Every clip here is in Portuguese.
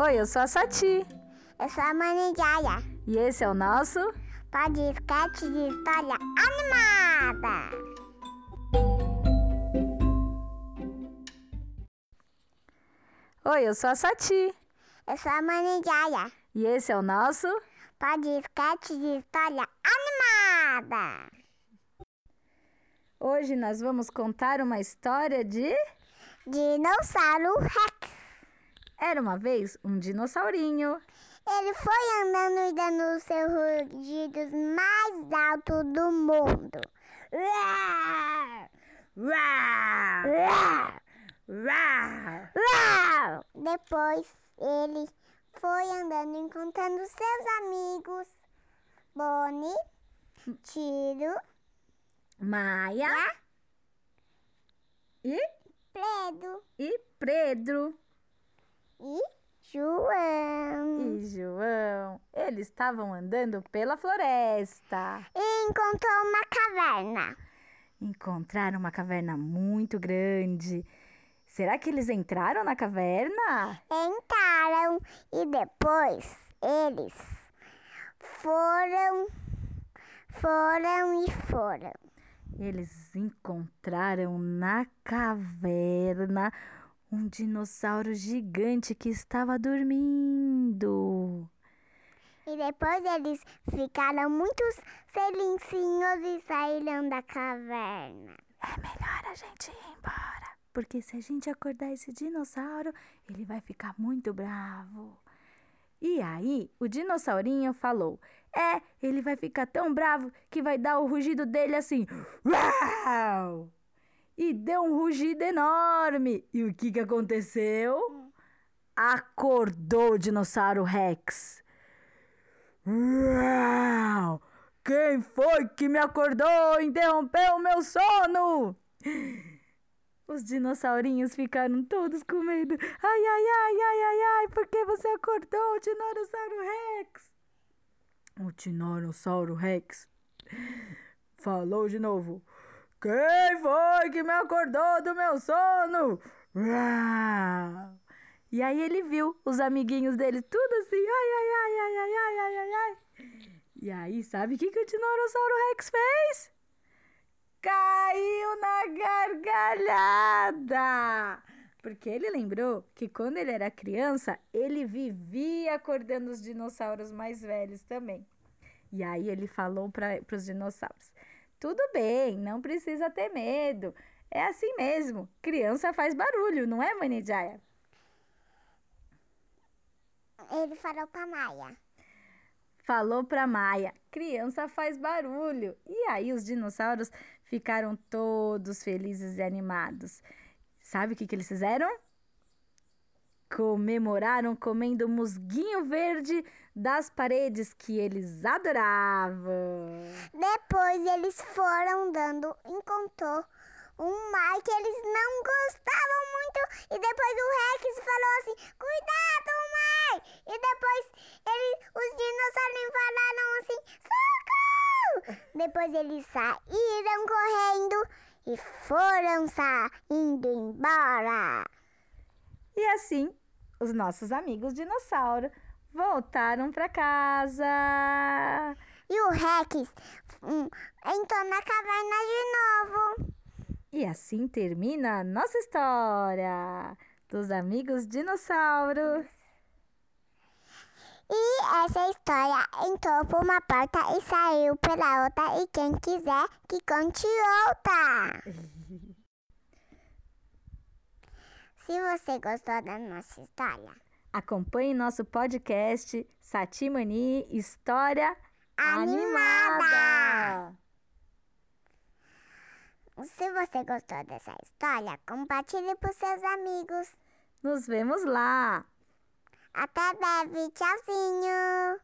Oi, eu sou a Sati. Eu sou a Mãe Jaya. E esse é o nosso podcast de história animada. Oi, eu sou a Sati. Eu sou a Mãe Jaya. E esse é o nosso podcast de história animada. Hoje nós vamos contar uma história de Dinossauro Rex. Era uma vez um dinossaurinho. Ele foi andando e dando os seus rugidos mais altos do mundo. Uau! Uau! Uau! Uau! Uau! Depois ele foi andando encontrando seus amigos Bonnie, Tiro, Maia e, Pedro e Pedro e João. e João. Eles estavam andando pela floresta. E encontrou uma caverna. Encontraram uma caverna muito grande. Será que eles entraram na caverna? Entraram e depois eles foram, foram e foram. Eles encontraram na caverna um dinossauro gigante que estava dormindo. E depois eles ficaram muito felicinhos e saíram da caverna. É melhor a gente ir embora, porque se a gente acordar esse dinossauro, ele vai ficar muito bravo. E aí, o dinossaurinho falou: É, ele vai ficar tão bravo que vai dar o rugido dele assim. Uau! E deu um rugido enorme. E o que, que aconteceu? Acordou o dinossauro Rex. Uau! Quem foi que me acordou interrompeu o meu sono? Os dinossaurinhos ficaram todos com medo. Ai, ai, ai, ai, ai, ai, por que você acordou o Tiranossauro Rex? O Tiranossauro Rex falou de novo. Quem foi que me acordou do meu sono? E aí ele viu os amiguinhos dele tudo assim, ai, ai, ai, ai, ai, ai, ai, ai, ai. E aí, sabe o que, que o Tiranossauro Rex fez? Caiu na gargalhada! Porque ele lembrou que quando ele era criança, ele vivia acordando os dinossauros mais velhos também. E aí ele falou para os dinossauros: Tudo bem, não precisa ter medo. É assim mesmo. Criança faz barulho, não é, Mãe Jaya? Ele falou pra Maia. falou para Maia: criança faz barulho. E aí os dinossauros ficaram todos felizes e animados. Sabe o que, que eles fizeram? Comemoraram comendo musguinho verde das paredes que eles adoravam. Depois eles foram dando, encontrou um mar que eles não gostavam muito. E depois o Rex falou assim: Cuidado, mar! E depois ele, os dinossauros falaram assim: Socorro! Depois eles saíram correndo e foram saindo embora. E assim, os nossos amigos dinossauro voltaram para casa. E o Rex hum, entrou na caverna de novo. E assim termina a nossa história dos amigos dinossauros. E essa história entrou por uma porta e saiu pela outra. E quem quiser que conte outra. Se você gostou da nossa história, Acompanhe nosso podcast Satimani História Animada. Animada. se você gostou dessa história, compartilhe para seus amigos. Nos vemos lá. Até breve, tchauzinho!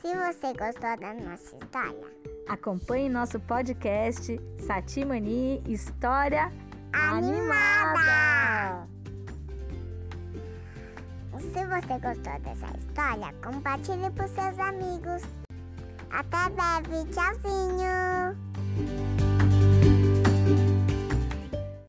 Se você gostou da nossa história, Acompanhe nosso podcast Satimani História Animada. Se você gostou dessa história, compartilhe para seus amigos. Até breve, tchauzinho!